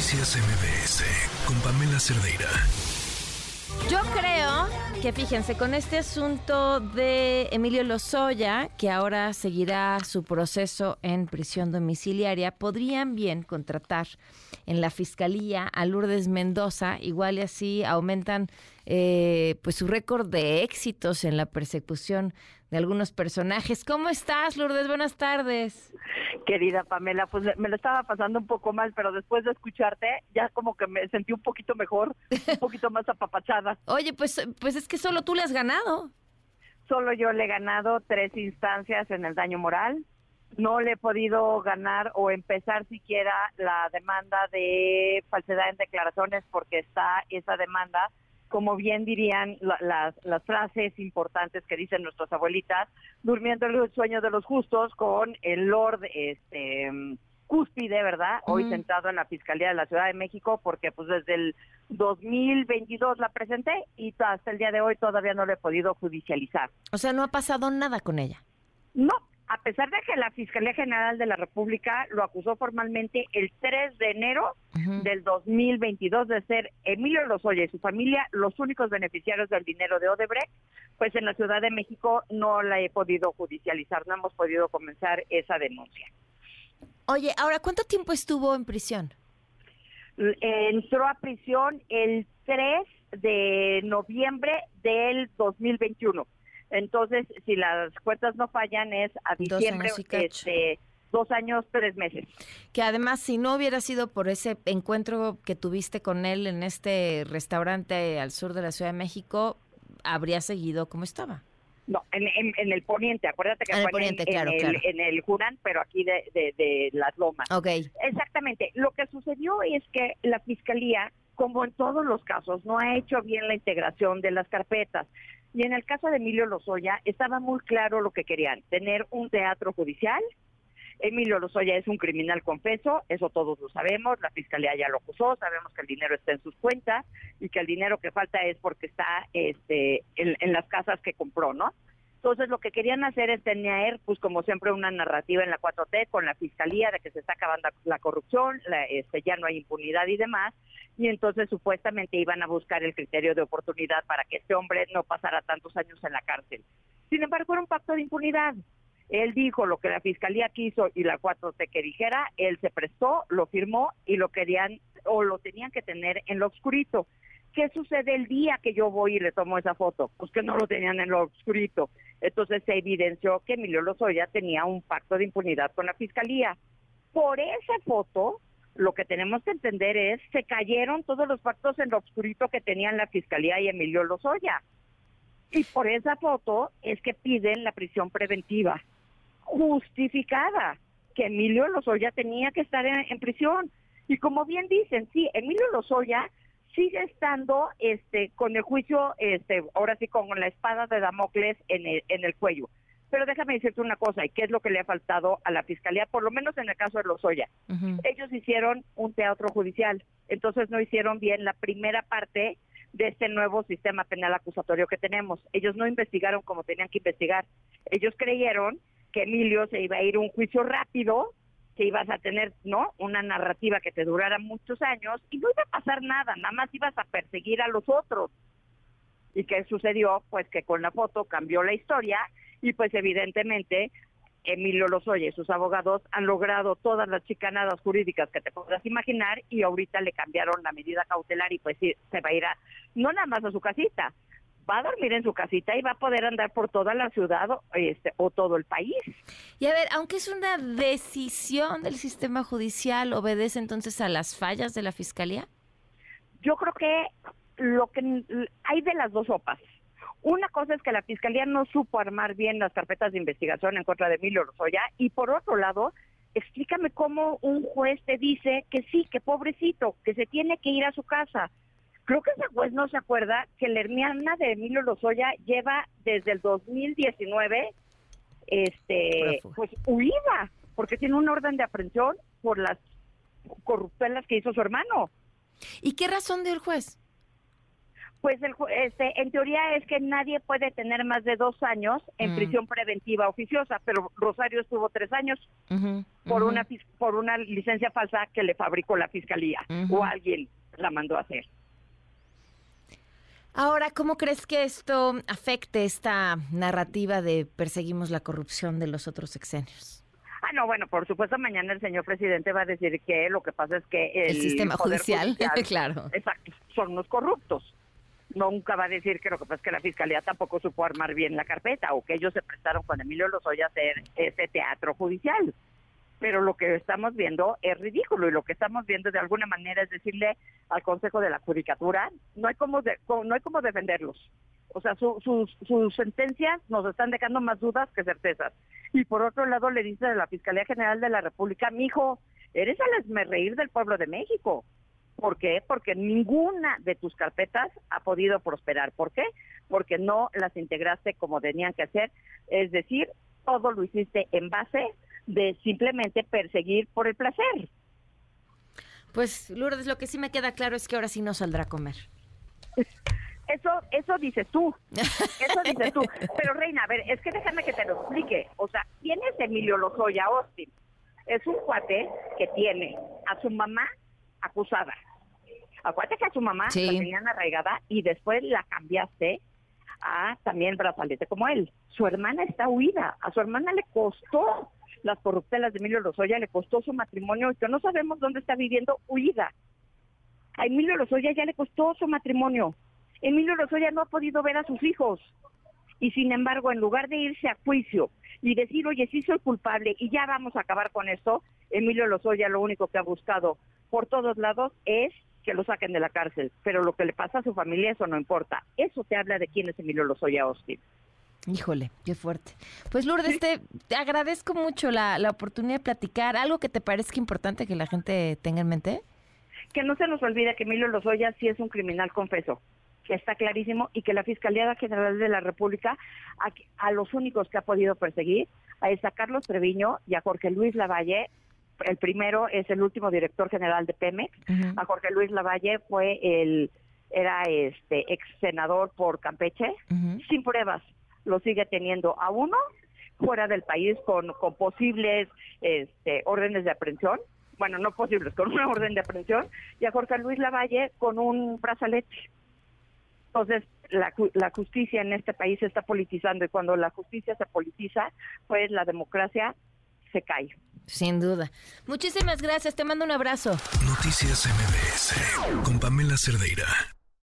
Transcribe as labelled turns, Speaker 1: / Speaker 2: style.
Speaker 1: Noticias MBS con Pamela Cerdeira.
Speaker 2: Yo creo que fíjense, con este asunto de Emilio Lozoya, que ahora seguirá su proceso en prisión domiciliaria, podrían bien contratar en la fiscalía a Lourdes Mendoza, igual y así aumentan eh, pues su récord de éxitos en la persecución de algunos personajes. ¿Cómo estás, Lourdes? Buenas tardes.
Speaker 3: Querida Pamela, pues me lo estaba pasando un poco mal, pero después de escucharte ya como que me sentí un poquito mejor, un poquito más apapachada.
Speaker 2: Oye, pues, pues es que solo tú le has ganado.
Speaker 3: Solo yo le he ganado tres instancias en el daño moral. No le he podido ganar o empezar siquiera la demanda de falsedad en declaraciones porque está esa demanda como bien dirían las, las frases importantes que dicen nuestras abuelitas, durmiendo el sueño de los justos con el Lord este cúspide, ¿verdad? Hoy sentado en la Fiscalía de la Ciudad de México, porque pues desde el 2022 la presenté y hasta el día de hoy todavía no lo he podido judicializar.
Speaker 2: O sea, no ha pasado nada con ella.
Speaker 3: No, a pesar de que la Fiscalía General de la República lo acusó formalmente el 3 de enero del 2022 de ser Emilio Lozoya y su familia los únicos beneficiarios del dinero de Odebrecht, pues en la Ciudad de México no la he podido judicializar, no hemos podido comenzar esa denuncia.
Speaker 2: Oye, ahora, ¿cuánto tiempo estuvo en prisión?
Speaker 3: Entró a prisión el 3 de noviembre del 2021. Entonces, si las cuentas no fallan, es a diciembre, este, dos años, tres meses.
Speaker 2: Que además, si no hubiera sido por ese encuentro que tuviste con él en este restaurante al sur de la Ciudad de México, habría seguido como estaba.
Speaker 3: No, en, el poniente, acuérdate que fue en, el, en, el Jurán, pero aquí de, de, las lomas.
Speaker 2: Ok.
Speaker 3: Exactamente. Lo que sucedió es que la fiscalía, como en todos los casos, no ha hecho bien la integración de las carpetas. Y en el caso de Emilio Lozoya estaba muy claro lo que querían, tener un teatro judicial. Emilio Lozoya es un criminal confeso, eso todos lo sabemos, la fiscalía ya lo acusó, sabemos que el dinero está en sus cuentas y que el dinero que falta es porque está este, en, las casas que compró, ¿no? Entonces lo que querían hacer es tener, pues como siempre, una narrativa en la 4T con la fiscalía de que se está acabando la corrupción, este, ya no hay impunidad y demás, y entonces supuestamente iban a buscar el criterio de oportunidad para que este hombre no pasara tantos años en la cárcel. Sin embargo, era un pacto de impunidad. Él dijo lo que la fiscalía quiso y la 4T que dijera, él se prestó, lo firmó y lo querían o lo tenían que tener en lo oscurito. ¿Qué sucede el día que yo voy y le tomo esa foto? Pues que no lo tenían en lo oscurito. Entonces se evidenció que Emilio Lozoya tenía un pacto de impunidad con la fiscalía. Por esa foto, lo que tenemos que entender es, se cayeron todos los pactos en lo oscurito que tenían la Fiscalía y Emilio Lozoya. Y por esa foto es que piden la prisión preventiva, justificada, que Emilio Lozoya tenía que estar en, prisión. Y como bien dicen, sí, Emilio Lozoya sigue estando este con el juicio este ahora sí con la espada de Damocles en el, en el cuello pero déjame decirte una cosa, ¿y qué es lo que le ha faltado a la Fiscalía? Por lo menos en el caso de Lozoya. Ellos hicieron un teatro judicial, entonces no hicieron bien la primera parte de este nuevo sistema penal acusatorio que tenemos. Ellos no investigaron como tenían que investigar. Ellos creyeron que Emilio se iba a ir a un juicio rápido, que ibas a tener, ¿no? Una narrativa que te durara muchos años y no iba a pasar nada, nada más ibas a perseguir a los otros. ¿Y qué sucedió? Pues que con la foto cambió la historia y pues evidentemente Emilio Lozoya y sus abogados han logrado todas las chicanadas jurídicas que te podrás imaginar y ahorita le cambiaron la medida cautelar y pues sí, se va a ir a, no nada más a su casita, va a dormir en su casita y va a poder andar por toda la ciudad este, o todo el país.
Speaker 2: Y a ver, aunque es una decisión del sistema judicial, ¿obedece entonces a las fallas de la fiscalía?
Speaker 3: Yo creo que lo que hay de las dos sopas. Una cosa es que la Fiscalía no supo armar bien las carpetas de investigación en contra de Emilio Lozoya y por otro lado, explícame cómo un juez te dice que sí, que pobrecito, que se tiene que ir a su casa. Creo que ese juez no se acuerda que la hermana de Emilio Lozoya lleva desde el 2019 este pues huida, porque tiene un orden de aprehensión por las corruptelas que hizo su hermano.
Speaker 2: ¿Y qué razón dio el juez?
Speaker 3: Pues el, este, en teoría es que nadie puede tener más de dos años en mm. prisión preventiva oficiosa, pero Rosario estuvo tres años por una por una licencia falsa que le fabricó la fiscalía o alguien la mandó a hacer.
Speaker 2: Ahora, ¿cómo crees que esto afecte esta narrativa de perseguimos la corrupción de los otros sexenios?
Speaker 3: Ah, no, bueno, por supuesto, mañana el señor presidente va a decir que lo que pasa es que
Speaker 2: el, sistema judicial, claro.
Speaker 3: Exacto, son los corruptos. Nunca va a decir que lo que pasa es que la fiscalía tampoco supo armar bien la carpeta o que ellos se prestaron con Emilio Lozoya a hacer ese teatro judicial pero lo que estamos viendo es ridículo y lo que estamos viendo de alguna manera es decirle al Consejo de la Judicatura, no hay como, no hay como defenderlos. O sea, sus, sus sentencias nos están dejando más dudas que certezas. Y por otro lado le dice a la Fiscalía General de la República, mijo, eres al reír del pueblo de México. ¿Por qué? Porque ninguna de tus carpetas ha podido prosperar. ¿Por qué? Porque no las integraste como tenían que hacer. Es decir, todo lo hiciste en base de simplemente perseguir por el placer.
Speaker 2: Pues Lourdes, lo que sí me queda claro es que ahora sí no saldrá a comer.
Speaker 3: Eso, eso dices tú, eso dices tú. Pero Reina, a ver, es que déjame que te lo explique. O sea, ¿quién es Emilio Lozoya Austin? Es un cuate que tiene a su mamá acusada. Acuérdate que a su mamá la tenían arraigada y después la cambiaste a también brazalete como él. Su hermana está huida, a su hermana le costó las corruptelas de Emilio Lozoya, le costó su matrimonio y que no sabemos dónde está viviendo huida. A Emilio Lozoya ya le costó su matrimonio. Emilio Lozoya no ha podido ver a sus hijos. Y sin embargo, en lugar de irse a juicio y decir, oye, sí soy culpable y ya vamos a acabar con esto, Emilio Lozoya lo único que ha buscado por todos lados es que lo saquen de la cárcel. Pero lo que le pasa a su familia, eso no importa. Eso te habla de quién es Emilio Lozoya Austin.
Speaker 2: Híjole, qué fuerte. Pues Lourdes, te, agradezco mucho la, la, oportunidad de platicar. ¿Algo que te parezca importante que la gente tenga en mente?
Speaker 3: Que no se nos olvide que Emilio Lozoya sí es un criminal confeso, que está clarísimo, y que la Fiscalía General de la República, a, los únicos que ha podido perseguir, es a Carlos Treviño y a Jorge Luis Lavalle. El primero es el último director general de Pemex. A Jorge Luis Lavalle fue el era este ex senador por Campeche, sin pruebas lo sigue teniendo a uno fuera del país con, con posibles este, órdenes de aprehensión, bueno, no posibles, con una orden de aprehensión, y a Jorge Luis Lavalle con un brazalete. Entonces, la, la justicia en este país se está politizando y cuando la justicia se politiza, pues la democracia se cae.
Speaker 2: Sin duda. Muchísimas gracias, te mando un abrazo.
Speaker 1: Noticias MBS con Pamela Cerdeira.